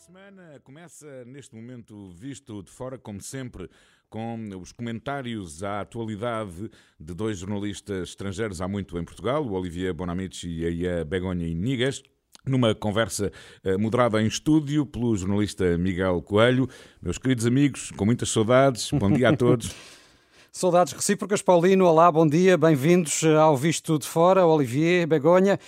de semana começa neste momento visto de fora, como sempre, com os comentários à atualidade de dois jornalistas estrangeiros há muito em Portugal, o Olivier Bonamici e a Begonha Inigas. Numa conversa eh, moderada em estúdio pelo jornalista Miguel Coelho. Meus queridos amigos, com muitas saudades, bom dia a todos. Saudades recíprocas, Paulino. Olá, bom dia, bem-vindos ao Visto de Fora, Olivier, Begonha.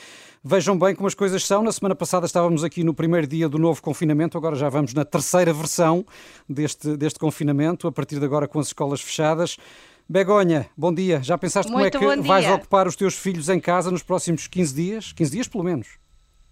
Vejam bem como as coisas são. Na semana passada estávamos aqui no primeiro dia do novo confinamento, agora já vamos na terceira versão deste, deste confinamento, a partir de agora com as escolas fechadas. Begonha, bom dia. Já pensaste Muito como é que vais ocupar os teus filhos em casa nos próximos 15 dias? 15 dias, pelo menos.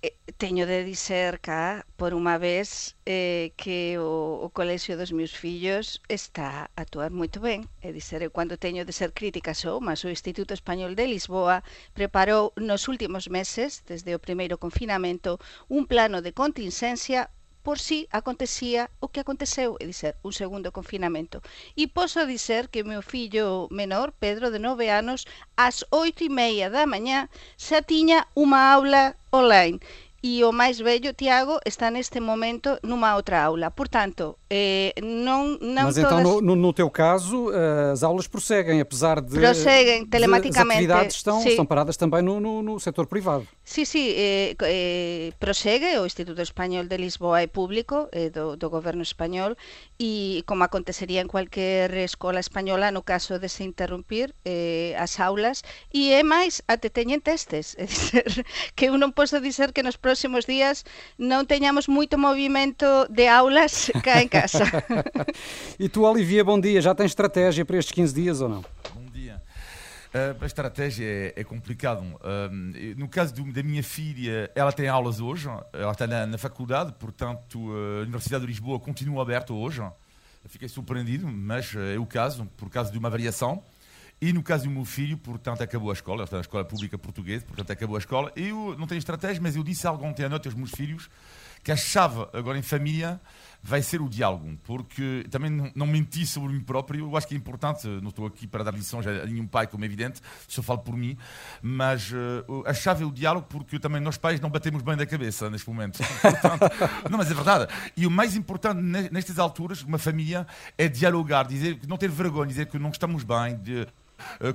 Eh, teño de dizer cá, por unha vez, eh, que o, o colexio dos meus fillos está a actuar moito ben. E dizer, eu cando teño de ser crítica sou, mas o Instituto Español de Lisboa preparou nos últimos meses, desde o primeiro confinamento, un plano de contingencia por si acontecía o que aconteceu, é dizer, un segundo confinamento. E poso dizer que meu fillo menor, Pedro, de nove anos, ás oito e meia da mañá, xa tiña unha aula online e o máis vello, Tiago, está neste momento numa outra aula. Portanto, eh, não, não Mas todas... então, no, no, teu caso, eh, as aulas prosseguem, apesar de... Prosseguem, telematicamente. De, as atividades estão, estão paradas também no, no, no setor privado. Sí, sí, eh, eh, prosegue, o Instituto Español de Lisboa é público, eh, do, do goberno español, e como acontecería en cualquier escola española no caso de se interrumpir eh, as aulas, e é máis, até teñen testes, é dizer, que eu non posso dizer que nos próximos días non teñamos moito movimento de aulas cá en casa. e tu, Olivia, bom dia. Já tens estratégia para estes 15 dias ou não? Bom dia. Uh, a estratégia é, é complicado. Uh, no caso do, da minha filha, ela tem aulas hoje, ela está na, na faculdade, portanto, a Universidade de Lisboa continua aberta hoje. Eu fiquei surpreendido, mas é o caso, por causa de uma variação. E no caso do meu filho, portanto, acabou a escola, está na escola pública portuguesa, portanto, acabou a escola. Eu não tenho estratégia, mas eu disse algo ontem à noite aos meus filhos que a chave agora em família vai ser o diálogo, porque também não, não menti sobre mim próprio. Eu acho que é importante, não estou aqui para dar lições a nenhum pai, como é evidente, só falo por mim, mas uh, a chave é o diálogo, porque também nós pais não batemos bem da cabeça neste momento. Portanto, não, mas é verdade. E o mais importante nestas alturas, uma família, é dialogar, dizer, não ter vergonha, dizer que não estamos bem, de, eh,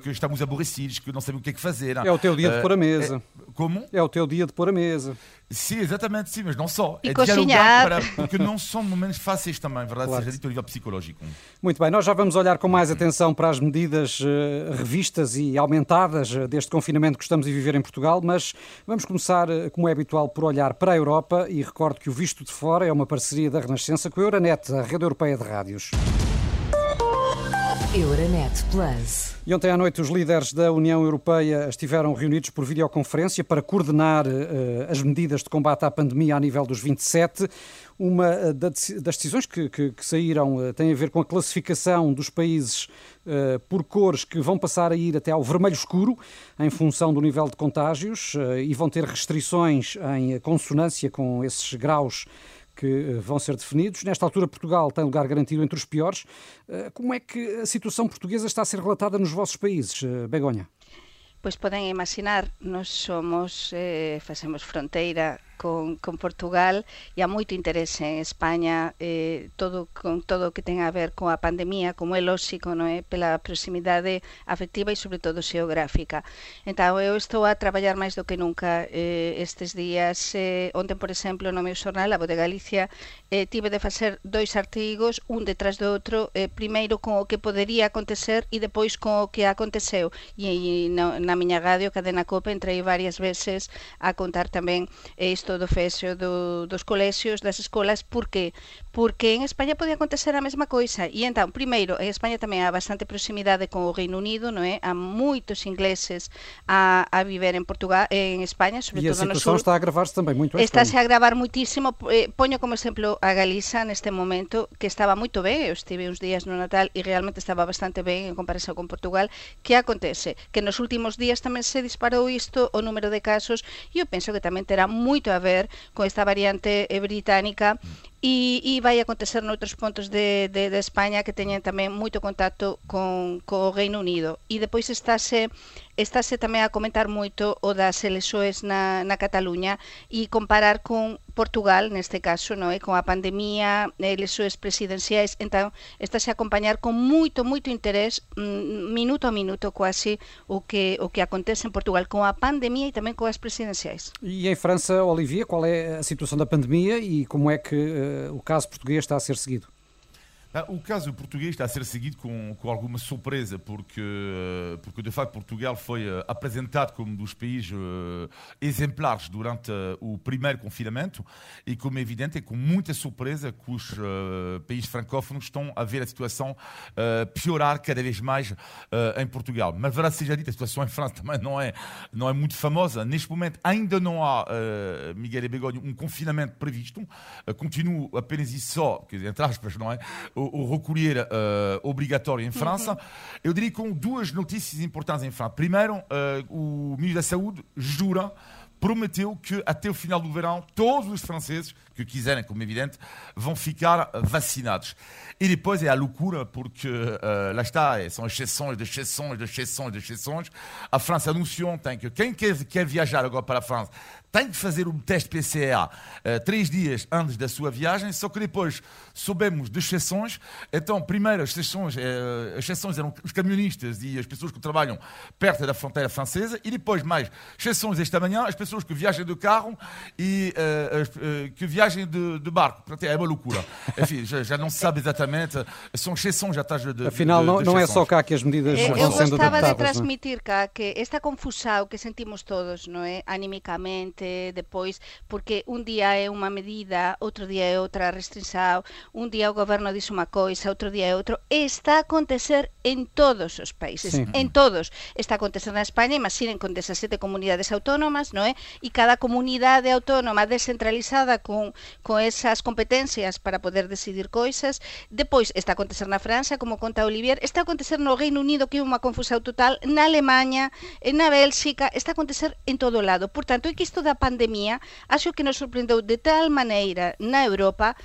que estamos aborrecidos, que não sabemos o que é que fazer. É o teu dia de pôr a mesa. É, como? É o teu dia de pôr a mesa. Sim, exatamente, sim, mas não só. E é cozinhar. Para, porque não são momentos fáceis também, verdade? Claro. Seja dito a nível psicológico. Muito bem, nós já vamos olhar com mais atenção para as medidas uh, revistas e aumentadas deste confinamento que estamos a viver em Portugal, mas vamos começar, como é habitual, por olhar para a Europa e recordo que o Visto de Fora é uma parceria da Renascença com a Euronet, a rede europeia de rádios. Euronet Plus. E ontem à noite os líderes da União Europeia estiveram reunidos por videoconferência para coordenar uh, as medidas de combate à pandemia a nível dos 27. Uma uh, das decisões que, que, que saíram uh, tem a ver com a classificação dos países por cores que vão passar a ir até ao vermelho escuro em função do nível de contágios e vão ter restrições em consonância com esses graus que eh, vão ser definidos. Nesta altura, Portugal tem lugar garantido entre os piores. Eh, como é que a situação portuguesa está a ser relatada nos vossos países, eh, Begonha? Pois podem imaginar, nós somos, eh, fronteira con, con Portugal e há moito interese en España eh, todo con todo o que ten a ver coa pandemia, como é lóxico, non é? Pela proximidade afectiva e sobre todo xeográfica. Entón, eu estou a traballar máis do que nunca eh, estes días. Eh, onte, por exemplo, no meu xornal, a de Galicia, eh, tive de facer dois artigos, un detrás do outro, eh, primeiro con o que podería acontecer e depois con o que aconteceu. E, e na, na miña radio, Cadena Cope, entrei varias veces a contar tamén eh, isto do fexo do, dos colexios, das escolas, porque porque en España podía acontecer a mesma coisa. E entón, primeiro, en España tamén há bastante proximidade con o Reino Unido, non é? Há moitos ingleses a, a viver en Portugal, en España, sobre e todo no sur. E a situación está a agravarse tamén moito. Estáse a agravar muitísimo. Eh, poño como exemplo a Galiza neste momento, que estaba moito ben, eu estive uns días no Natal e realmente estaba bastante ben en comparación con Portugal. Que acontece? Que nos últimos días tamén se disparou isto o número de casos e eu penso que tamén terá moito a a ver con esta variante eh, británica e, e vai acontecer noutros pontos de, de, de España que teñen tamén moito contacto con, co Reino Unido. E depois estáse estáse tamén a comentar moito o das elexoes na, na Cataluña e comparar con Portugal, neste caso, no é con a pandemia, elexoes presidenciais, entón estáse a acompañar con moito, moito interés, mm, minuto a minuto quase, o que, o que acontece en Portugal com a pandemia e tamén coas presidenciais. E em França, Olivia, qual é a situação da pandemia e como é que uh, o caso português está a ser seguido? Ah, o caso português está a ser seguido com, com alguma surpresa, porque, porque de facto Portugal foi uh, apresentado como um dos países exemplares durante o primeiro confinamento e, como é evidente, é com muita surpresa que os países francófonos estão a ver a situação piorar cada vez mais em Portugal. Mas, verdade seja dita, a situação em França também não é, não é muito famosa. Neste momento ainda não há, Miguel e Begonha, um confinamento previsto. continua apenas e só, entre aspas, não é? o, recolher uh, obrigatório em França. Uhum. Eu diria com duas notícias importantes em França. Primeiro, uh, o ministro da Saúde jura prometeu que até o final do verão todos os franceses que quiserem, como é evidente, vão ficar vacinados. E depois é a loucura, porque uh, lá está, é, são exceções, de exceções, de exceções, de exceções. A França anunciou ontem que quem quer, quer viajar agora para a França tem que fazer um teste PCA uh, três dias antes da sua viagem, só que depois soubemos de exceções. Então, primeiro, as exceções, uh, as exceções eram os camionistas e as pessoas que trabalham perto da fronteira francesa, e depois, mais exceções esta manhã, as pessoas que viajam de carro e uh, que viajam de, de, barco. É uma loucura. Enfim, já, já, não se sabe exatamente. São exceções, já estás de. Afinal, de, não, não é só cá que as medidas eu, vão sendo adaptadas. Eu gostava de é? transmitir cá que esta confusão que sentimos todos, não é? Animicamente depois, porque un día é unha medida, outro día é outra restrição, un día o goberno dixe unha coisa, outro día é outro, está a acontecer en todos os países, sí. en todos. Está a acontecer na España, imaginen con 17 comunidades autónomas, non é? E cada comunidade autónoma descentralizada con, con esas competencias para poder decidir coisas. Depois está a acontecer na França, como conta Olivier, está a acontecer no Reino Unido, que é unha confusão total, na Alemanha, na Bélxica, está a acontecer en todo lado. Por tanto, é que isto da pandemia acho que nos sorprendeu de tal maneira na Europa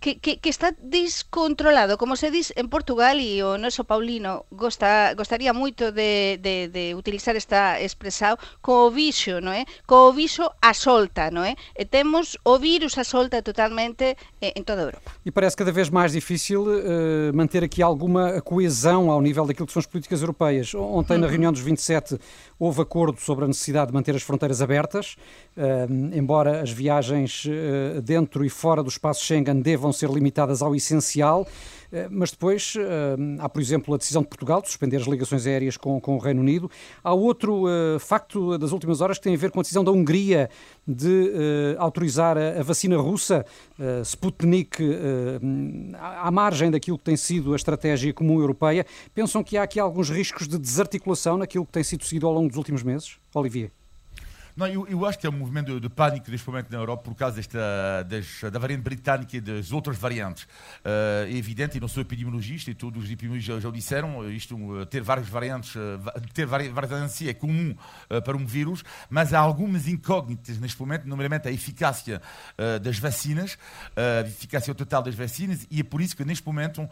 que, que, que está descontrolado, como se diz en Portugal e o noso Paulino gosta, gostaría moito de, de, de utilizar esta expresión co bicho, non é? Co bicho a solta, non é? E temos o virus a solta totalmente en toda a Europa. E parece cada vez mais difícil uh, manter aqui alguma coesão ao nível daquilo que são as políticas europeias. Ontem, na uhum. reunião dos 27, houve acordo sobre a necessidade de manter as fronteiras abertas, uh, embora as viagens uh, dentro e fora do espaço Schengen devam ser limitadas ao essencial, eh, mas depois eh, há, por exemplo, a decisão de Portugal de suspender as ligações aéreas com, com o Reino Unido. Há outro uh, facto das últimas horas que tem a ver com a decisão da Hungria de uh, autorizar a, a, vacina russa, uh, Sputnik, à margem daquilo que tem sido a estratégia comum europeia. Pensam que há aqui alguns riscos de desarticulação naquilo que tem sido seguido ao longo dos últimos meses? Olivier. Não, eu, eu, acho que é um movimento de, de, pânico neste momento na Europa por causa desta, das, da variante britânica e das outras variantes. Uh, é evidente, e não sou epidemiologista, e todos os epidemiologistas já, já disseram, isto, ter várias variantes, uh, ter várias variantes é comum para um vírus, mas há algumas incógnitas neste momento, nomeadamente a eficácia das vacinas, a eficácia total das vacinas, e é por isso que neste momento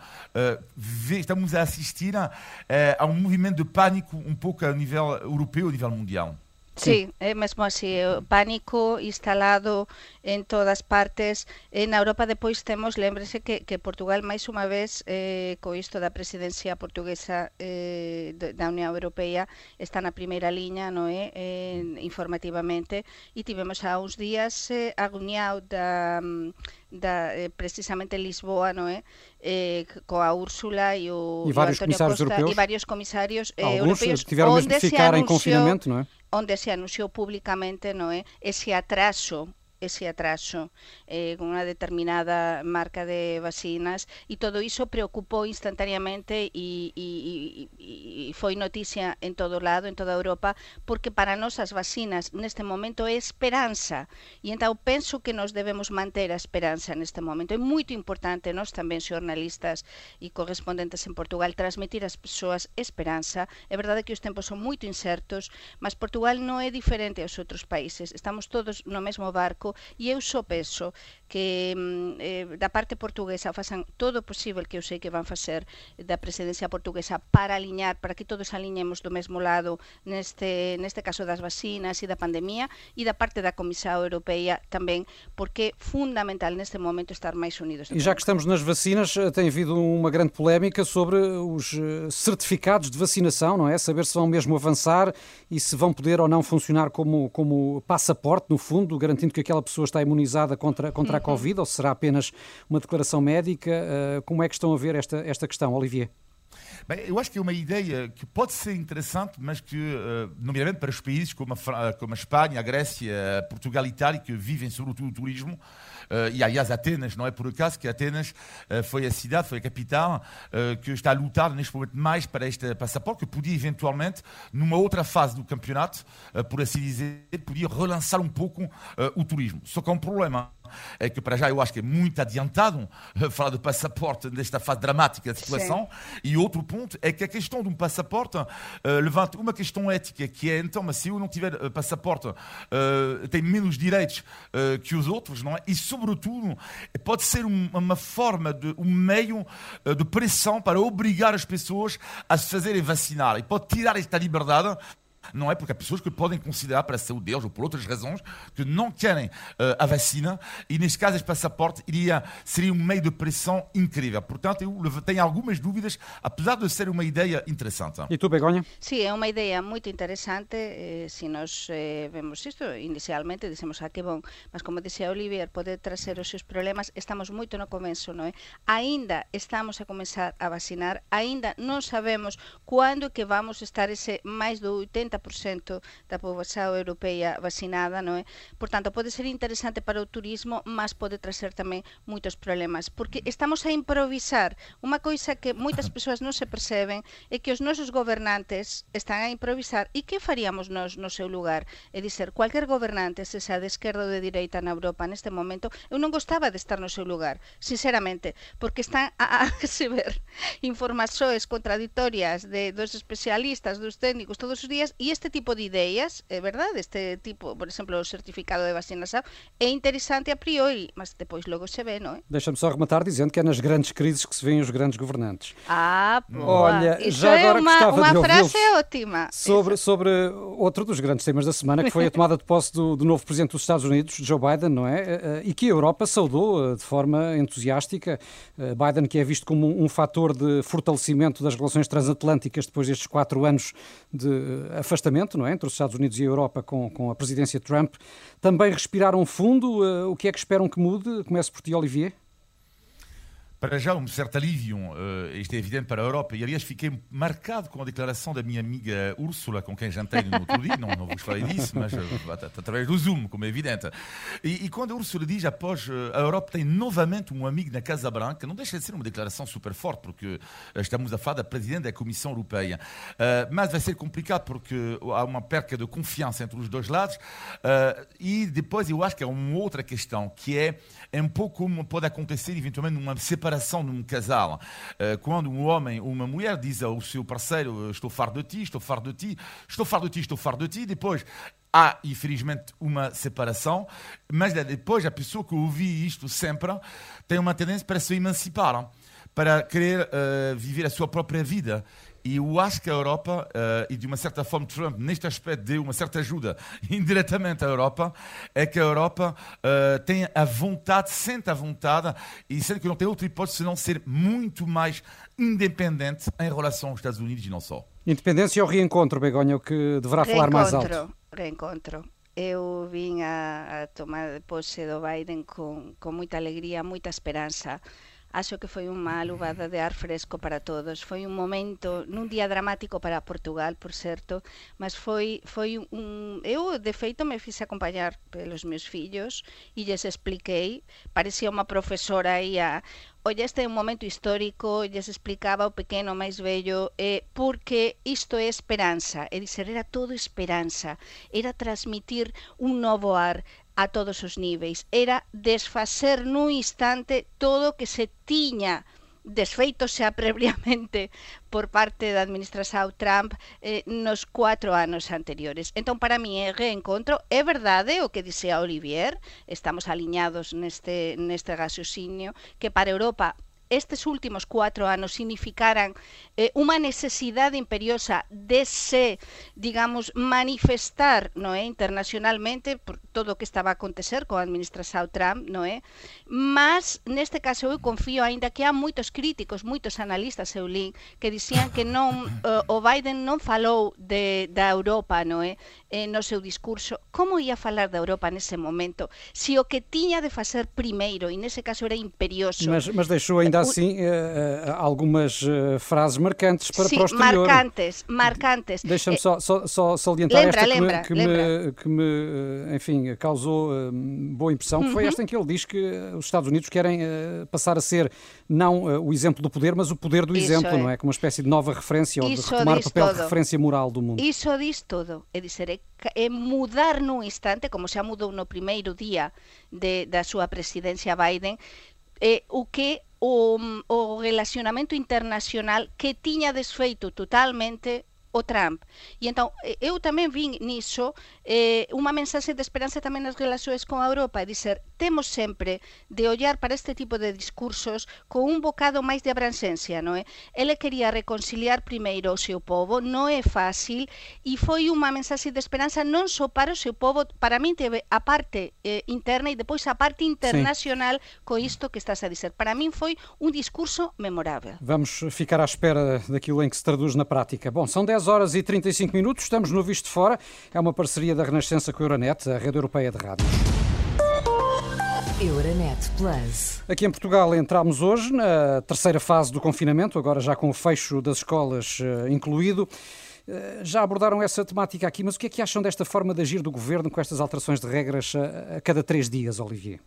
vê, estamos a assistir a um movimento de pânico um pouco a nível europeu, a nível mundial. Sí, é eh, mesmo así, o pánico instalado en todas partes. En Europa depois temos, lembrese que, que Portugal máis unha vez eh, co isto da presidencia portuguesa eh, da Unión Europea está na primeira liña, no é, eh, informativamente, e tivemos a uns días eh, agoniado da mm, da, eh, precisamente Lisboa, non é? Eh, coa Úrsula e o, e vários o Antonio comisarios Costa europeus. e vários comisarios eh, europeus tiveram mesmo de ficar em confinamento, não é? onde se anunciou publicamente non é ese atraso ese atraso eh, con unha determinada marca de vacinas e todo iso preocupou instantaneamente e, foi noticia en todo lado, en toda Europa, porque para nós as vacinas neste momento é esperanza e então penso que nos debemos manter a esperanza neste momento. É moito importante nós tamén xornalistas e correspondentes en Portugal transmitir ás persoas esperanza. É verdade que os tempos son moito incertos, mas Portugal non é diferente aos outros países. Estamos todos no mesmo barco e eu só penso que mm, eh, da parte portuguesa façam todo o possível que eu sei que van facer da presidencia portuguesa para aliñar, para que todos aliñemos do mesmo lado neste, neste caso das vacinas e da pandemia e da parte da Comissão Europeia tamén, porque é fundamental neste momento estar máis unidos. E já que estamos nas vacinas, eh, tem havido uma grande polémica sobre os eh, certificados de vacinação, não é? Saber se vão mesmo avançar e se vão poder ou não funcionar como, como passaporte, no fundo, garantindo que aquela pessoa está imunizada contra, contra a uhum. Covid, ou será apenas uma declaração médica? Eh, como é que estão a ver esta, esta questão, Olivier? Bem, eu acho que é uma ideia que pode ser interessante, mas que, uh, nomeadamente para os países como a, como a Espanha, a Grécia, Portugal e Itália, que vivem sobretudo o turismo, uh, e aliás Atenas, não é por acaso que Atenas foi a cidade, foi a capital que está a lutar neste momento mais para este passaporte, que podia eventualmente, numa outra fase do campeonato, por assim dizer, podia relançar um pouco o turismo. Só que há um problema é que para já eu acho que é muito adiantado falar do passaporte nesta fase dramática da situação. Sim. E outro ponto é que a questão de um passaporte uh, levanta uma questão ética, que é então, mas se eu não tiver uh, passaporte, uh, tenho menos direitos uh, que os outros, não é? E sobretudo pode ser um, uma forma, de, um meio de pressão para obrigar as pessoas a se fazerem vacinar. E pode tirar esta liberdade não é porque há pessoas que podem considerar para a saúde deles ou por outras razões que não querem uh, a vacina e neste caso este passaporte iria, seria um meio de pressão incrível. Portanto, eu tenho algumas dúvidas, apesar de ser uma ideia interessante. E tu, Begonha? Sim, é uma ideia muito interessante. Eh, se nós eh, vemos isto, inicialmente dizemos, ah, que bom, mas como dizia Olivier, pode trazer os seus problemas, estamos muito no começo, não é? Ainda estamos a começar a vacinar, ainda não sabemos quando que vamos estar esse mais do 80 60% da poboación europea vacinada, non é? Por tanto, pode ser interesante para o turismo, mas pode trazer tamén moitos problemas, porque estamos a improvisar. Unha coisa que moitas persoas non se perceben é que os nosos gobernantes están a improvisar e que faríamos nós no seu lugar? É dizer, cualquier gobernante, se xa de esquerda ou de direita na Europa neste momento, eu non gostaba de estar no seu lugar, sinceramente, porque están a, a receber informações contraditorias de, dos especialistas, dos técnicos, todos os días, e Este tipo de ideas, é verdade, este tipo, por exemplo, o certificado de vacinação, é interessante a priori, mas depois logo se vê, não é? Deixa-me só rematar dizendo que é nas grandes crises que se vêem os grandes governantes. Ah, boa. Olha, Isso já agora é uma, gostava uma de frase ótima. Sobre, sobre outro dos grandes temas da semana, que foi a tomada de posse do, do novo presidente dos Estados Unidos, Joe Biden, não é? Eh, eh, e que a Europa saudou eh, de forma entusiástica. Biden, que é visto como um fator de fortalecimento das relações transatlânticas depois destes quatro anos de afastamento afastamento não é, entre os Estados Unidos e a Europa com, com a presidência Trump, também respiraram fundo. Uh, o que é que esperam que mude? Comece por ti, Olivier para já um certo alívio, uh, isto é evidente para a Europa, e aliás fiquei marcado com a declaração da minha amiga Úrsula, com quem jantei no outro dia, não, não vos falei disso, mas uh, através do Zoom, como é evidente. E, e quando a Úrsula diz, após uh, a Europa tem novamente um amigo na Casa Branca, não deixa de ser uma declaração super forte, porque estamos a falar da Presidente da Comissão Europeia. mas vai ser complicado porque há uma perca de confiança entre os dois lados, e depois eu acho que há uma outra questão, que é, é um pouco como pode acontecer eventualmente numa separação separação num casal. Eh, quando um homem ou uma mulher diz ao seu parceiro: Estou farto de ti, estou farto de ti, estou farto de ti, estou farto de ti, depois há, infelizmente, uma separação, mas depois a pessoa que ouvi isto sempre tem uma tendência para se emancipar, para querer uh, viver a sua própria vida. E eu acho que a Europa, uh, e de uma certa forma Trump, neste aspecto, deu uma certa ajuda indiretamente à Europa, é que a Europa uh, tem a vontade, sente a vontade, e sente que não tem outra hipótese senão ser muito mais independente em relação aos Estados Unidos e não só. Independência ou reencontro, Begonha, o que deverá falar mais alto? Reencontro. Eu vim a, a tomar posse do Biden com, com muita alegria, muita esperança. Acho que foi unha luvada de ar fresco para todos. Foi un momento, nun día dramático para Portugal, por certo, mas foi foi un eu de feito me fixe acompañar pelos meus fillos e lles expliquei, parecía unha profesora aí a Oye, este é un momento histórico, lles explicaba o pequeno máis vello, eh, porque isto é esperanza, e dizer, era todo esperanza, era transmitir un novo ar, a todos os niveis. Era desfacer nun instante todo o que se tiña desfeito xa previamente por parte da administración Trump eh, nos cuatro anos anteriores. Entón, para mí, é reencontro. É verdade o que dixea Olivier, estamos aliñados neste, neste gasosinio, que para Europa estes últimos cuatro anos significaran eh, unha necesidade imperiosa de se, digamos, manifestar no é internacionalmente, por, todo o que estaba a acontecer coa administración Trump, no é? Mas, neste caso, eu confío aínda que há moitos críticos, moitos analistas, eu li, que dicían que non, uh, o Biden non falou de, da Europa, no é? Eh, no seu discurso. Como ia falar da Europa nese momento? Si o que tiña de facer primeiro, e nese caso era imperioso... Mas, mas deixou ainda assim uh, algumas uh, frases marcantes para, Sim, para o exterior. marcantes, marcantes. Deixa-me só, só, só salientar lembra, esta lembra, que, me, que, me, que me, enfim, causou uh, boa impressão, que foi Uhum. esta em que ele diz que os Estados Unidos querem uh, passar a ser não uh, o exemplo do poder, mas o poder do Isso exemplo, é. não é? Como uma espécie de nova referência ou de Isso retomar o papel de todo. referência moral do mundo. Iso diz todo, é dizer, é, é mudar nun instante, como xa mudou no primeiro día de, da súa presidencia Biden, eh, o que o, o relacionamento internacional que tiña desfeito totalmente o Trump. E eh, eu tamén vin niso eh, unha mensaxe de esperanza tamén nas relacións con a Europa, e dizer, temos sempre de ollar para este tipo de discursos con un bocado máis de abranxencia, non é? Ele quería reconciliar primeiro o seu povo, non é fácil, e foi unha mensaxe de esperanza non só para o seu povo, para min teve a parte eh, interna e depois a parte internacional co isto que estás a dizer. Para min foi un discurso memorável. Vamos ficar à espera daquilo em que se traduz na prática. Bom, são 10 horas e 35 minutos, estamos no Visto de Fora, é uma parceria da Renascença com a Euronet, a rede europeia de rádios. Euronet Plus. Aqui em Portugal entramos hoje na terceira fase do confinamento, agora já com o fecho das escolas eh, incluído. Eh, Já abordaram essa temática aqui, mas o que é que acham desta forma de agir do governo com estas alterações de regras a, a cada três dias, Olivier?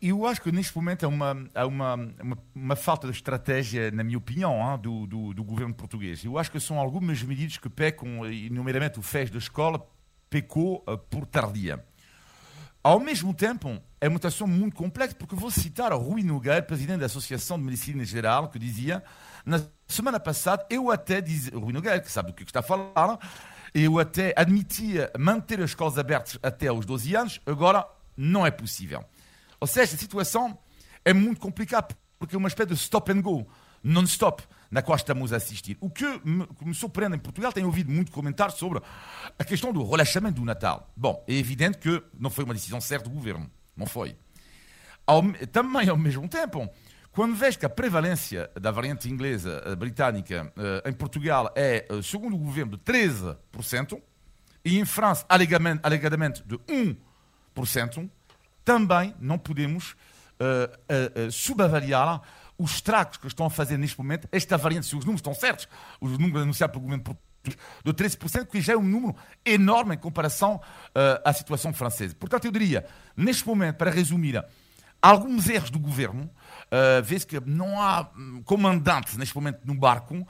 Eu acho que neste momento há uma, há uma, uma, uma falta de estratégia, na minha opinião, do, do, do governo português. Eu acho que são algumas medidas que pecam, e nomeadamente o fecho da escola, pecou uh, por tardia. Ao mesmo tempo, é uma situação muito complexa, porque vou citar Rui Nogueira, presidente da Associação de Medicina Geral, que dizia, na semana passada, eu até dizia, Rui Nogueira, que sabe do que está a falar, eu até admitia manter as escolas abertas até aos 12 anos, agora não é possível. Ou seja, a situação é muito complicada, porque é uma espécie de stop and go, non-stop, na qual estamos a assistir. O que me, que me surpreende em Portugal, tenho ouvido muito comentário sobre a questão do relaxamento do Natal. Bom, é evidente que não foi uma decisão certa do governo. Não foi. Ao, também, ao mesmo tempo, quando vejo que a prevalência da variante inglesa, eh, britânica, eh, em Portugal é, eh, segundo o governo, de 13%, e em França, alegadamente, alegadamente de 1%, também não podemos eh, eh, subavaliar os estragos que estão a fazer neste momento esta variante, se os números estão certos, os números anunciados pelo governo português, de 13%, que já é um número enorme em comparação eh, à situação francesa. Portanto, eu diria, neste momento, para resumir, alguns erros do governo, uh, vê-se que não há hum, comandante neste momento no barco,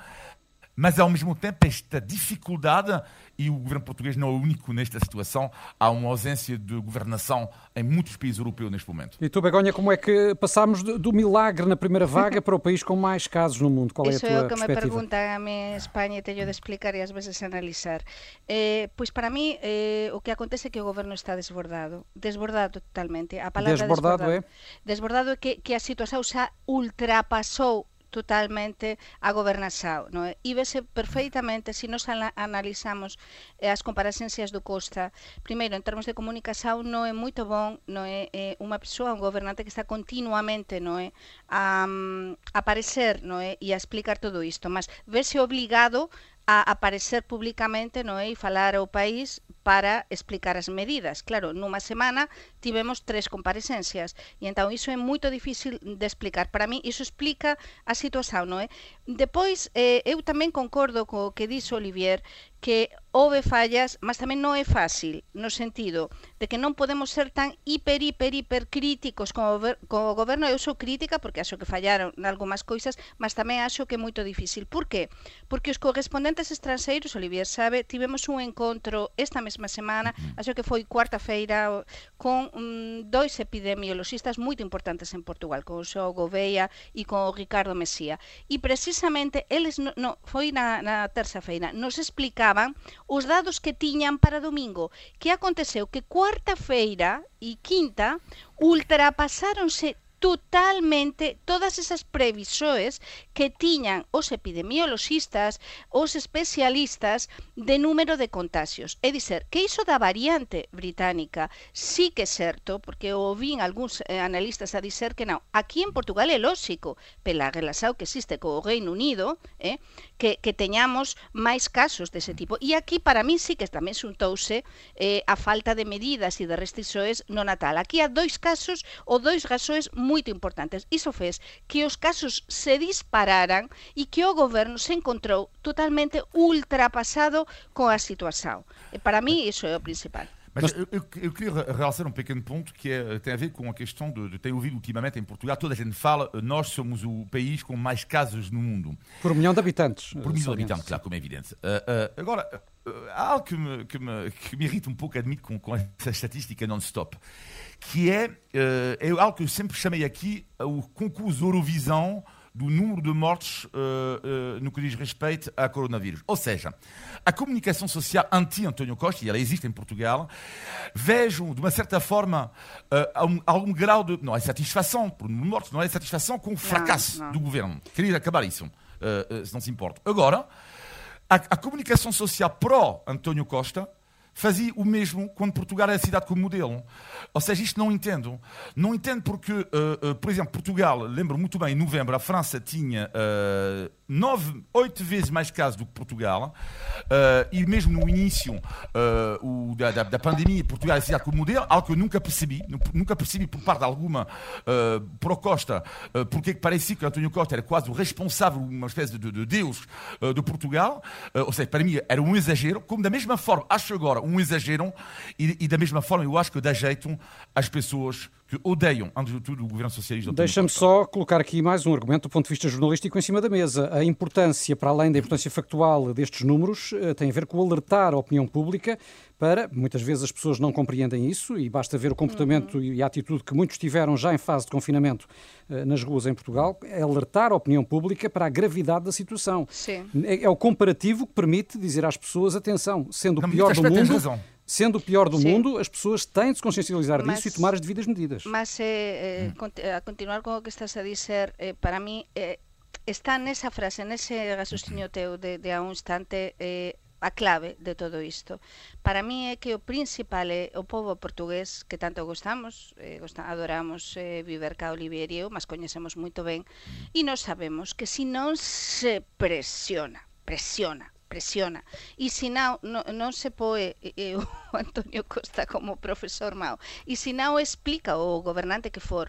mas ao mesmo tempo esta dificuldade, e o governo português não é o único nesta situação, há uma ausência de governação em muitos países europeus neste momento. E tu, Begonha, como é que passámos do, milagre na primeira vaga para o país com mais casos no mundo? Qual é a tua é o que me perspectiva? preguntan a mí en España e teño de explicar e ás veces analizar. Eh, pois para mí eh, o que acontece é que o goberno está desbordado, desbordado totalmente. A palabra Desbordado é? Desbordado é que, que a situación xa ultrapasou totalmente a agobernaxao. Non é? E vese perfeitamente, se nos analizamos eh, as comparecencias do Costa, primeiro, en termos de comunicación non é moito bon, non é, é unha persoa, un gobernante que está continuamente non é, eh, a, mm, a aparecer non é, eh, e a explicar todo isto, mas vese obligado a aparecer publicamente non é? e falar ao país para explicar as medidas. Claro, nunha semana tivemos tres comparecencias e entón iso é moito difícil de explicar. Para mí iso explica a situación, non é? Depois, eh, eu tamén concordo co que dixo Olivier, que houve fallas, mas tamén non é fácil, no sentido de que non podemos ser tan hiper, hiper, hiper críticos co, co goberno. Eu sou crítica porque acho que fallaron en algunhas coisas, mas tamén acho que é moito difícil. Por qué? Porque os correspondentes estranxeiros, Olivier sabe, tivemos un encontro esta mesma semana, acho que foi cuarta feira, con mm, dois epidemiologistas moito importantes en Portugal, con o Xo Gouveia e con o Ricardo Mesía. E precisamente eles, no, no, foi na, na terça-feira, nos explicaban os dados que tiñan para domingo. Que aconteceu? Que cuarta-feira e quinta ultrapasáronse totalmente todas esas previsores que tiñan os epidemiologistas, os especialistas de número de contagios. É dizer, que iso da variante británica sí que é certo, porque o vin algúns eh, analistas a dizer que non. Aquí en Portugal é lóxico, pela relação que existe co Reino Unido, eh, que, que teñamos máis casos dese tipo. E aquí, para mí, sí que tamén xuntouse eh, a falta de medidas e de restrições no Natal. Aquí há dois casos ou dois razoes moi moito importantes. Iso fez que os casos se dispararan e que o goberno se encontrou totalmente ultrapasado com a situação. E para mim iso é o principal. Mas eu, eu, eu, queria realçar um pequeno ponto que é, tem a ver com a questão de, de ter ouvido ultimamente em Portugal, toda a gente fala, nós somos o país com mais casos no mundo. Por um milhão de habitantes. Por um milhão de habitantes, claro, como é evidente. Uh, uh, agora, uh, há algo que me, que, me, que me irrita um pouco, admito, com, com essa estatística non-stop que é, uh, é algo que eu sempre chamei aqui o concurso Eurovisão do número de mortes uh, uh, no que diz respeito a coronavírus. Ou seja, a comunicação social anti-António Costa, e ela existe em Portugal, vejo, de uma certa forma, uh, algum grau de. Não é satisfação por número de mortes, não é satisfação com o fracasso não, não. do governo. Queria acabar isso, se não se importa. Agora, a, a comunicação social pró-António Costa fazia o mesmo quando Portugal era a cidade como modelo. Ou seja, isto não entendo. Não entendo porque, uh, uh, por exemplo, Portugal, lembro muito bem, em novembro, a França tinha uh, nove, oito vezes mais casos do que Portugal, e mesmo no início o, da, da, pandemia, Portugal era a cidade como modelo, algo que eu nunca percebi, nunca percebi por parte alguma pro Costa, porque parecia que António Costa era quase o responsável, uma espécie de, de Deus de Portugal, ou seja, para mim era um exagero, como da mesma forma, acho agora, um exagero, e, e da mesma forma eu acho que dá jeito às pessoas que odeiam, antes de tudo, o governo socialista. Deixa-me só colocar aqui mais um argumento do ponto de vista jornalístico em cima da mesa. A importância, para além da importância factual destes números, eh, tem a ver com alertar a opinião pública para, muitas vezes as pessoas não compreendem isso e basta ver o comportamento uhum. e a atitude que muitos tiveram já em fase de confinamento eh, nas ruas em Portugal, é alertar a opinião pública para a gravidade da situação. Sim. É, é o comparativo que permite dizer às pessoas, atenção, sendo o pior do mundo sendo o pior do Sim. mundo, as pessoas têm de se consciencializar mas, disso e tomar as devidas medidas. Mas eh, eh, a continuar com o que estás a dizer, eh, para mim eh, está nesa frase, nese raciocínio teu de, de a un instante eh, a clave de todo isto. Para mí é que o principal é o povo portugués que tanto gostamos, eh, adoramos eh, viver ca Olivier e eu, mas coñecemos moito ben, e nós sabemos que se non se presiona, presiona presiona. E se non, non, non se poe eh, Antonio Costa como profesor mau, e se non explica o gobernante que for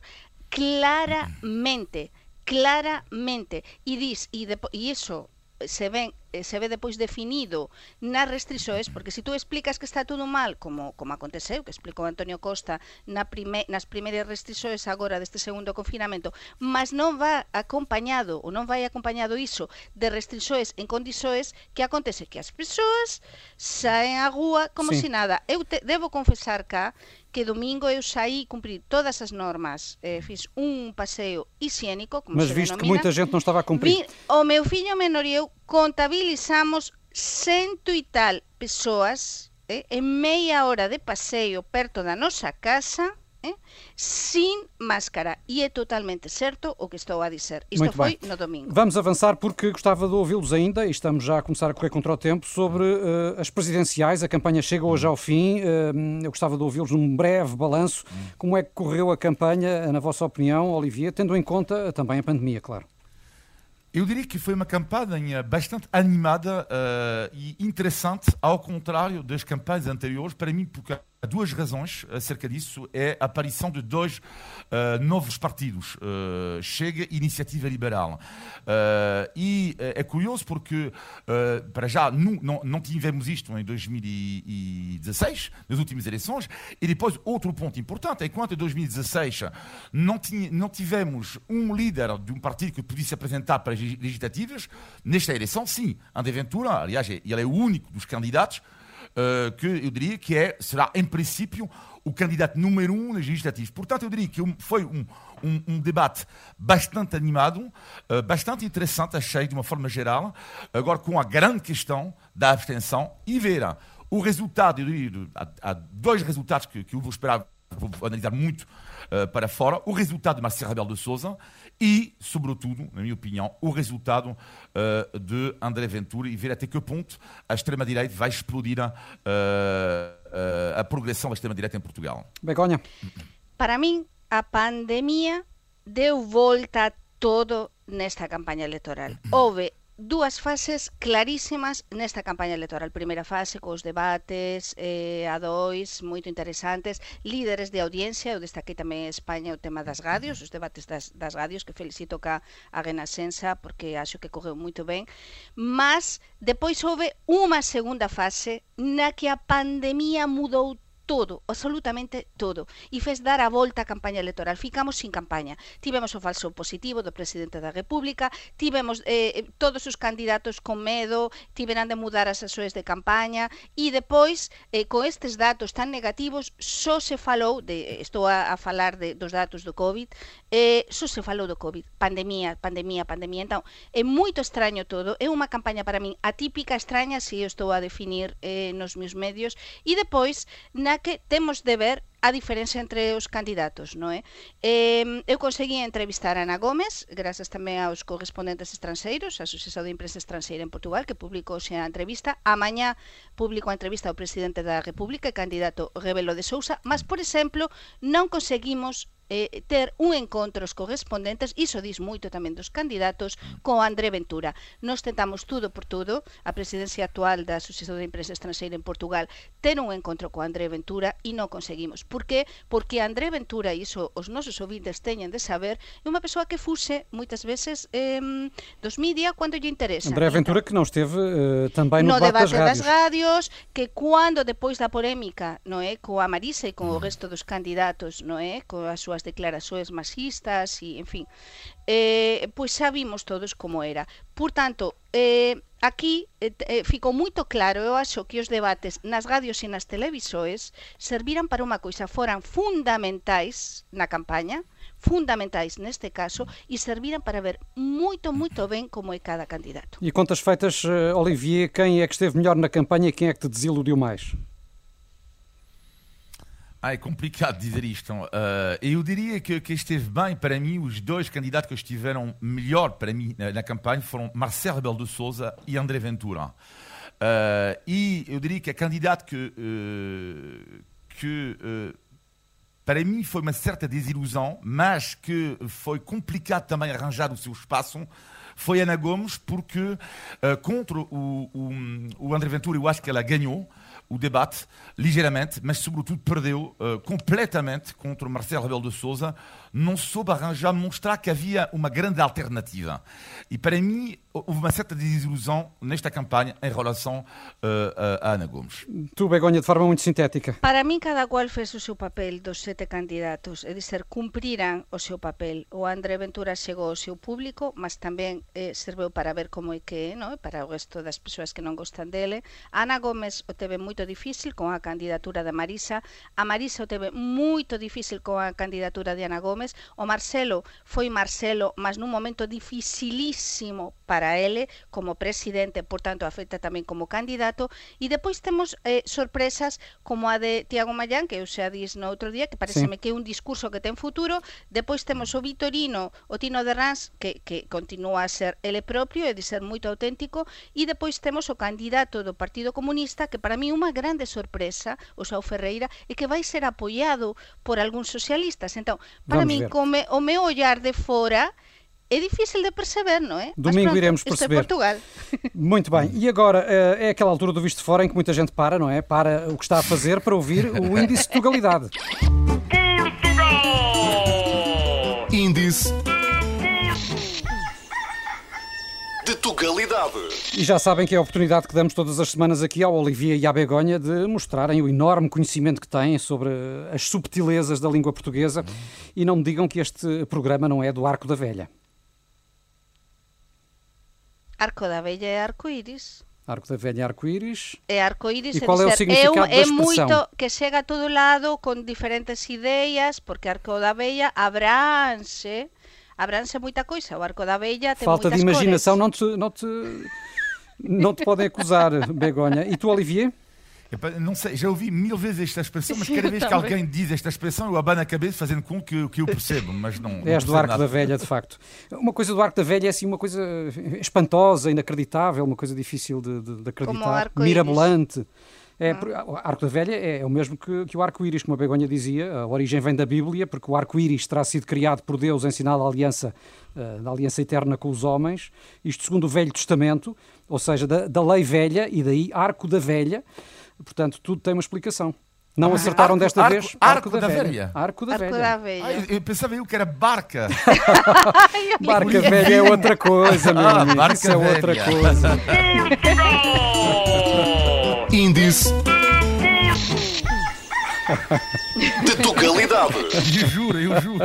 claramente, claramente, e dis, e, de, e iso se ven eh, se ve depois definido nas restrisoes, porque se tú explicas que está tudo mal, como como aconteceu, que explicou Antonio Costa na prime, nas primeiras restrisoes agora deste segundo confinamento, mas non va acompañado ou non vai acompañado iso de restrisoes en condisoes que acontece que as persoas saen a rúa como sí. se nada. Eu te, debo confesar cá que domingo eu saí cumprir todas as normas, eh, fiz um passeio higiênico, como Mas se visto denomina. que muita gente não estava a cumprir. Vi, o meu filho menor e eu contabilizamos cento e tal pessoas eh, en meia hora de passeio perto da nosa casa eh, sin máscara. E é totalmente certo o que estou a dizer. Isto Muito foi bem. no domingo. Vamos avançar porque gostava de ouvi-los ainda, e estamos já a começar a correr contra o tempo, sobre uh, as presidenciais. A campanha chega hoje ao fim. Uh, eu gostava de ouvi-los num breve balanço. Como é que correu a campanha, na vossa opinião, Olivier, tendo em conta também a pandemia, claro? Eu diria que foi uma campanha bastante animada uh, e interessante, ao contrário das campanhas anteriores, para mim, porque duas razões acerca disso. É a aparição de dois uh, novos partidos, uh, Chega e Iniciativa Liberal. Uh, e é curioso porque, para já, não, não, não, tivemos isto em 2016, nas últimas eleições, e depois outro ponto importante, enquanto em 2016 não, tinha, não tivemos um líder de um partido que pudesse apresentar para as legislativas, nesta eleição, sim, André Ventura, aliás, ele é o único dos candidatos uh, que eu diria que é, será, em princípio, o candidato número um nas legislativas. Portanto, eu diria que foi um, um, um debate bastante animado, uh, bastante interessante, achei, de uma forma geral, agora com a grande questão da abstenção. E verá o resultado, eu diria, há, há dois resultados que, que eu vou esperar, vou analisar muito uh, para fora, o resultado de Marcelo Rebelo de Sousa e, sobretudo, na minha opinião, o resultado uh, de André Ventura e ver até que ponto a extrema-direita vai explodir a, uh, uh, a progressão da extrema-direita em Portugal. Begonha. Para mim, a pandemia deu volta a todo nesta campanha eleitoral. Houve dúas fases clarísimas nesta campaña electoral. Primeira fase cos debates eh, a dois moito interesantes, líderes de audiencia, eu destaquei tamén en España o tema das radios, os debates das, das radios que felicito ca a Renacenza porque acho que correu moito ben, mas depois houve unha segunda fase na que a pandemia mudou todo, absolutamente todo, e fez dar a volta a campaña electoral. Ficamos sin campaña. Tivemos o falso positivo do presidente da República, tivemos eh, eh, todos os candidatos con medo, tiveran de mudar as asoes de campaña, e depois, eh, co estes datos tan negativos, só se falou, de, estou a, a falar de, dos datos do COVID, eh, só se falou do COVID, pandemia, pandemia, pandemia. Então, é moito extraño todo, é unha campaña para min atípica, extraña, se eu estou a definir eh, nos meus medios, e depois na que temos de ver a diferencia entre os candidatos, non é? Eh, eu consegui entrevistar a Ana Gómez, grazas tamén aos correspondentes estranxeiros, a Asociación de Imprensa Estranxeira en Portugal, que publicou xa a entrevista. A mañá publicou a entrevista ao presidente da República, candidato Rebelo de Sousa, mas, por exemplo, non conseguimos eh, ter un encontro os correspondentes, iso dis moito tamén dos candidatos, co André Ventura. Nos tentamos tudo por tudo, a presidencia actual da Asociación de Empresa Estranxeira en Portugal, ter un encontro co André Ventura e non conseguimos. Por que? Porque André Ventura, iso os nosos ouvintes teñen de saber, é unha persoa que fuse moitas veces eh, dos mídia cando lle interesa. André Ventura que non esteve eh, tamén no, no debate, das, das radios, que cando depois da polémica, non é, coa Marisa e con o resto dos candidatos, non é, coa súa súas declarações machistas e, enfim, eh, pois xa vimos todos como era. Por tanto, eh, aquí eh, eh, ficou moito claro, eu acho que os debates nas radios e nas televisores serviran para unha coisa, foran fundamentais na campaña, fundamentais neste caso e serviran para ver moito, moito ben como é cada candidato. E contas feitas, eh, Olivier, quem é que esteve melhor na campanha e quem é que te desiludiu mais? Ah, é complicado dizer isto. Uh, eu diria que, que esteve bem para mim, os dois candidatos que estiveram melhor para mim na, na campanha foram Marcelo Rebelo de Souza e André Ventura. Uh, e eu diria que a candidato que, uh, que para mim foi uma certa desilusão, mas que foi complicado também arranjar o seu espaço, foi Ana Gomes, porque contra o, o, o André Ventura eu acho que ela ganhou o debate ligeiramente, mas sobretudo perdeu uh, completamente contra Marcelo Rebelo de Sousa, não soube arranjar, mostrar que havia uma grande alternativa. E para mim, houve uma certa desilusão nesta campanha em relação uh, a Ana Gomes. Tu, Begonha, de forma muito sintética. Para mim, cada qual fez o seu papel dos sete candidatos, é dizer, cumpriram o seu papel. O André Ventura chegou ao seu público, mas também eh, serveu para ver como é que é, não? para o resto das persoas que non gostan dele. Ana Gomes o teve moito difícil con a candidatura da Marisa, a Marisa o teve moito difícil con a candidatura de Ana Gómez, o Marcelo foi Marcelo, mas nun momento dificilísimo para ele como presidente, por tanto afecta tamén como candidato, e depois temos eh, sorpresas como a de Tiago Mayán, que eu xa dis no outro día, que pareceme sí. que é un discurso que ten futuro, depois temos o Vitorino, o Tino de Rans, que, que continúa a ser ele propio e de ser moito auténtico, e depois temos o candidato do Partido Comunista, que para mí unha grande sorpresa, o Sao Ferreira, e que vai ser apoiado por algúns socialistas. Entón, para Vamos mí, como o meu ollar de fora, é difícil de perceber, não é? Domingo pronto, iremos isto é perceber. Portugal. Muito bem. E agora eh, é aquela altura do visto de fora em que muita gente para, não é? Para o que está a fazer para ouvir o índice de tugalidade. Índice de Tugalidade. E já sabem que é a oportunidade que damos todas as semanas aqui ao Olivia e à Begonha de mostrarem o enorme conhecimento que têm sobre as subtilezas da língua portuguesa e não me digam que este programa não é do Arco da Velha. Arco da Velha é arco-íris. Arco da Velha arco-íris. É arco-íris, E é qual é o dizer, significado un- da é expressão? moito que chega a todo lado con diferentes ideas, porque Arco da Velha abranse, abranse moita coisa. O Arco da Velha tem Falta de imaginação cores. não te, não te, não te podem acusar, Begonha. E tu, Olivier? Não sei, já ouvi mil vezes esta expressão, mas cada vez que alguém diz esta expressão, eu abano a cabeça fazendo com que, que eu percebo, mas não. És do Arco nada. da Velha, de facto. Uma coisa do Arco da Velha é assim uma coisa espantosa, inacreditável, uma coisa difícil de, de- de acreditar, mirabolante. É, por- o Arco da Velha é o mesmo que, que o arco-íris, como a Begonha dizia. A origem vem da Bíblia, porque o arco-íris terá sido criado por Deus em sinal da aliança, eh, da aliança eterna com os homens. Isto segundo o Velho Testamento, ou seja, da, da lei velha, e daí Arco da Velha. Portanto, tudo tem uma explicação. Não acertaram arco- desta arco- vez. arco da velha. Arco da Arco Velha. da Ah, Velha. eu, eu pensava eu que era barca. Barca velha é outra coisa, meu Ah, amigo. barca Isso é outra velha. coisa. Índice de Tugalidade. Eu juro, eu juro.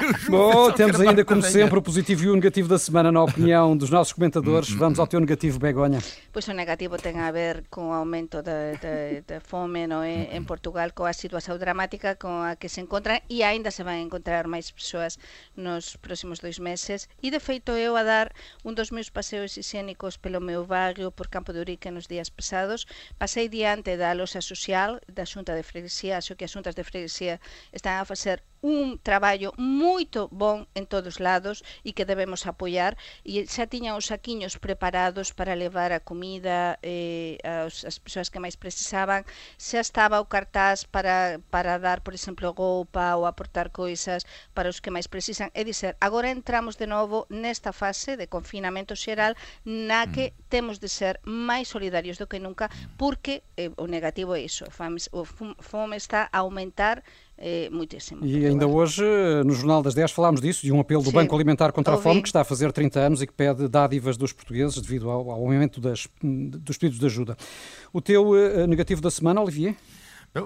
Eu juro, Bom, temos ainda, como sempre, o positivo e o negativo da semana na opinião dos nossos comentadores. Vamos ao teu negativo, Begonha. Pois o negativo ten a ver con o aumento da, da, da fome no é, en Portugal, coa situación dramática con a que se encontran e aínda se a encontrar máis persoas nos próximos dois meses. E de feito eu a dar un dos meus paseos higiénicos pelo meu barrio por Campo de Urique nos días pasados, pasei diante da losa social da Xunta de Freguesía, xo que as xuntas de Freguesía están a facer un traballo moito bon en todos lados e que debemos apoiar e xa tiñan os saquiños preparados para levar a comida eh, aos, as persoas que máis precisaban. Xa estaba o cartaz para, para dar, por exemplo, roupa ou aportar coisas para os que máis precisan. É dizer, agora entramos de novo nesta fase de confinamento xeral na que mm. temos de ser máis solidarios do que nunca porque eh, o negativo é iso, o FOME está a aumentar eh, muitíssimo. E ainda hoje, no Jornal das 10, falámos disso, de um apelo do Sim, Banco Alimentar contra a ouvi. Fome, que está a fazer 30 anos e que pede dádivas dos portugueses devido ao, ao aumento das, dos pedidos de ajuda. O teu eh, negativo da semana, Olivier?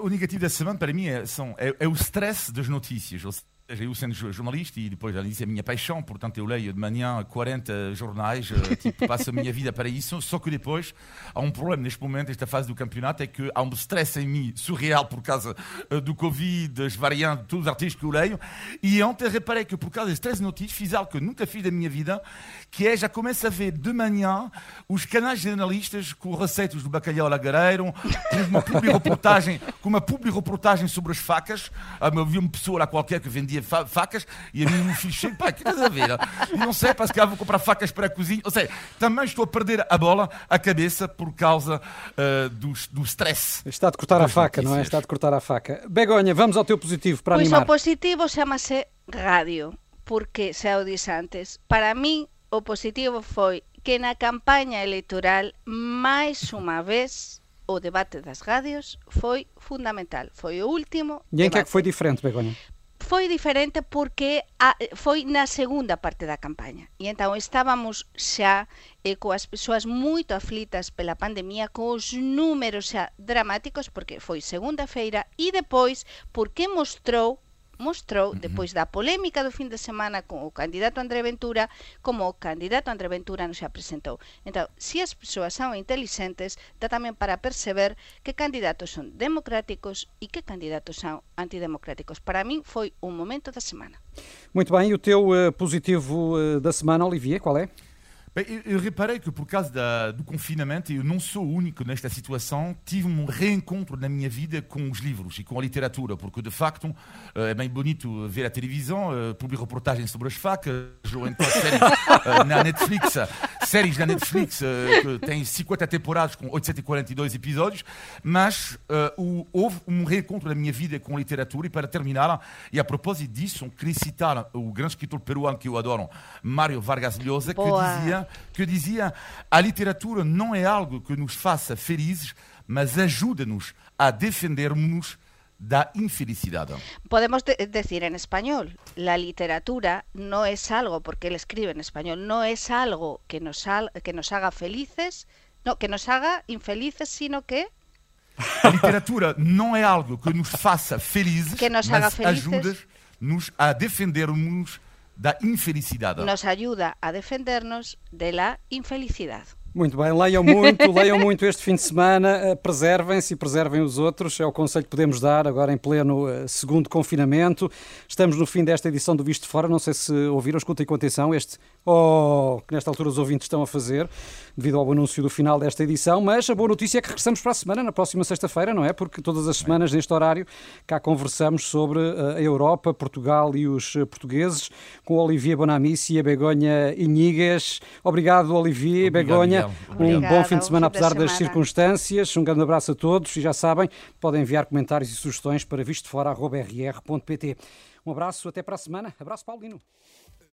O negativo da semana, para mim, é, são, é, é o stress das notícias. Eu sendo jo- jornalista e depois, já disse, é a minha paixão, portanto, eu leio de manhã 40 jornais, eh, tipo, passo a minha vida para isso. Só que depois há um problema neste momento, esta fase do campeonato, é que há um stress em mim surreal por causa eh, do Covid, das variantes, todos os artigos que eu leio. E ontem reparei que por causa das três notícias fiz algo que eu nunca fiz da minha vida, que é já começo a ver de manhã os canais jornalistas com receitas do bacalhau lagareiro, com uma publi-reportagem, publi-reportagem sobre as facas. Ah, eu vi uma pessoa lá qualquer que vendia fa- facas e a mim um filho chega, pá, que estás a ver? E não sei, para se calhar vou comprar facas para a cozinha. Ou seja, também estou a perder a bola, a cabeça, por causa ah, do, do stress. Está de cortar a faca, não é? notícias. Está de cortar a faca. Begonha, vamos ao teu positivo para Pois animar. o positivo chamase radio, porque xa o dix antes. Para min o positivo foi que na campaña electoral máis unha vez o debate das radios foi fundamental. Foi o último E em que é que foi diferente, Begonha? Foi diferente porque a, foi na segunda parte da campaña. E entón estábamos xa eh, coas persoas moito aflitas pela pandemia cos números xa dramáticos porque foi segunda-feira e depois porque mostrou mostrou, depois da polémica do fin de semana con o candidato André Ventura, como o candidato André Ventura non se apresentou. Entón, se as persoas son inteligentes, dá tamén para perceber que candidatos son democráticos e que candidatos son antidemocráticos. Para min foi un momento da semana. Muito bem, e o teu eh, positivo eh, da semana, Olivier, qual é? Bem, eu, reparei que por causa da, do confinamento, eu não sou o único nesta situação, tive um reencontro na minha vida com os livros e com a literatura, porque de facto eh, é bem bonito ver a televisão, uh, publicar reportagens sobre as facas, ou então séries eh, na Netflix. Séries da Netflix que tem 50 temporadas com 842 episódios, mas uh, houve um reencontro da minha vida com a literatura e para terminar, e a propósito disso, queria citar o grande escritor peruano que eu adoro, Mário Vargas Llosa, que dizia, que dizia a literatura não é algo que nos faça felizes, mas ajuda-nos a defendermos da infelicidad. Podemos de decir en español, la literatura no es algo, porque él escribe en español, no es algo que nos, que nos haga felices, no, que nos haga infelices, sino que... La literatura no es algo que nos faça felizes, que nos haga felices, ajuda-nos a defendernos da infelicidad. Nos ayuda a defendernos de la infelicidad. Muito bem, leiam muito, leiam muito este fim de semana, eh, preservem-se e preservem os outros, é o conselho que podemos dar agora em pleno eh, segundo confinamento. Estamos no fim desta edição do Visto Fora, não sei se ouviram, escutem com atenção este oh, que nesta altura os ouvintes estão a fazer, devido ao anúncio do final desta edição, mas a boa notícia é que regressamos para a semana, na próxima sexta-feira, não é? Porque todas as semanas neste horário cá conversamos sobre eh, a Europa, Portugal e os portugueses, com Olivier Bonamici e a Begonha Inigues. Obrigado, Olivier, Obrigado, Begonha. Um bom fim de semana, apesar das circunstâncias. Um grande abraço a todos e já sabem, podem enviar comentários e sugestões para vistofora.rr.pt. Um abraço, até para a semana. Abraço, Paulino.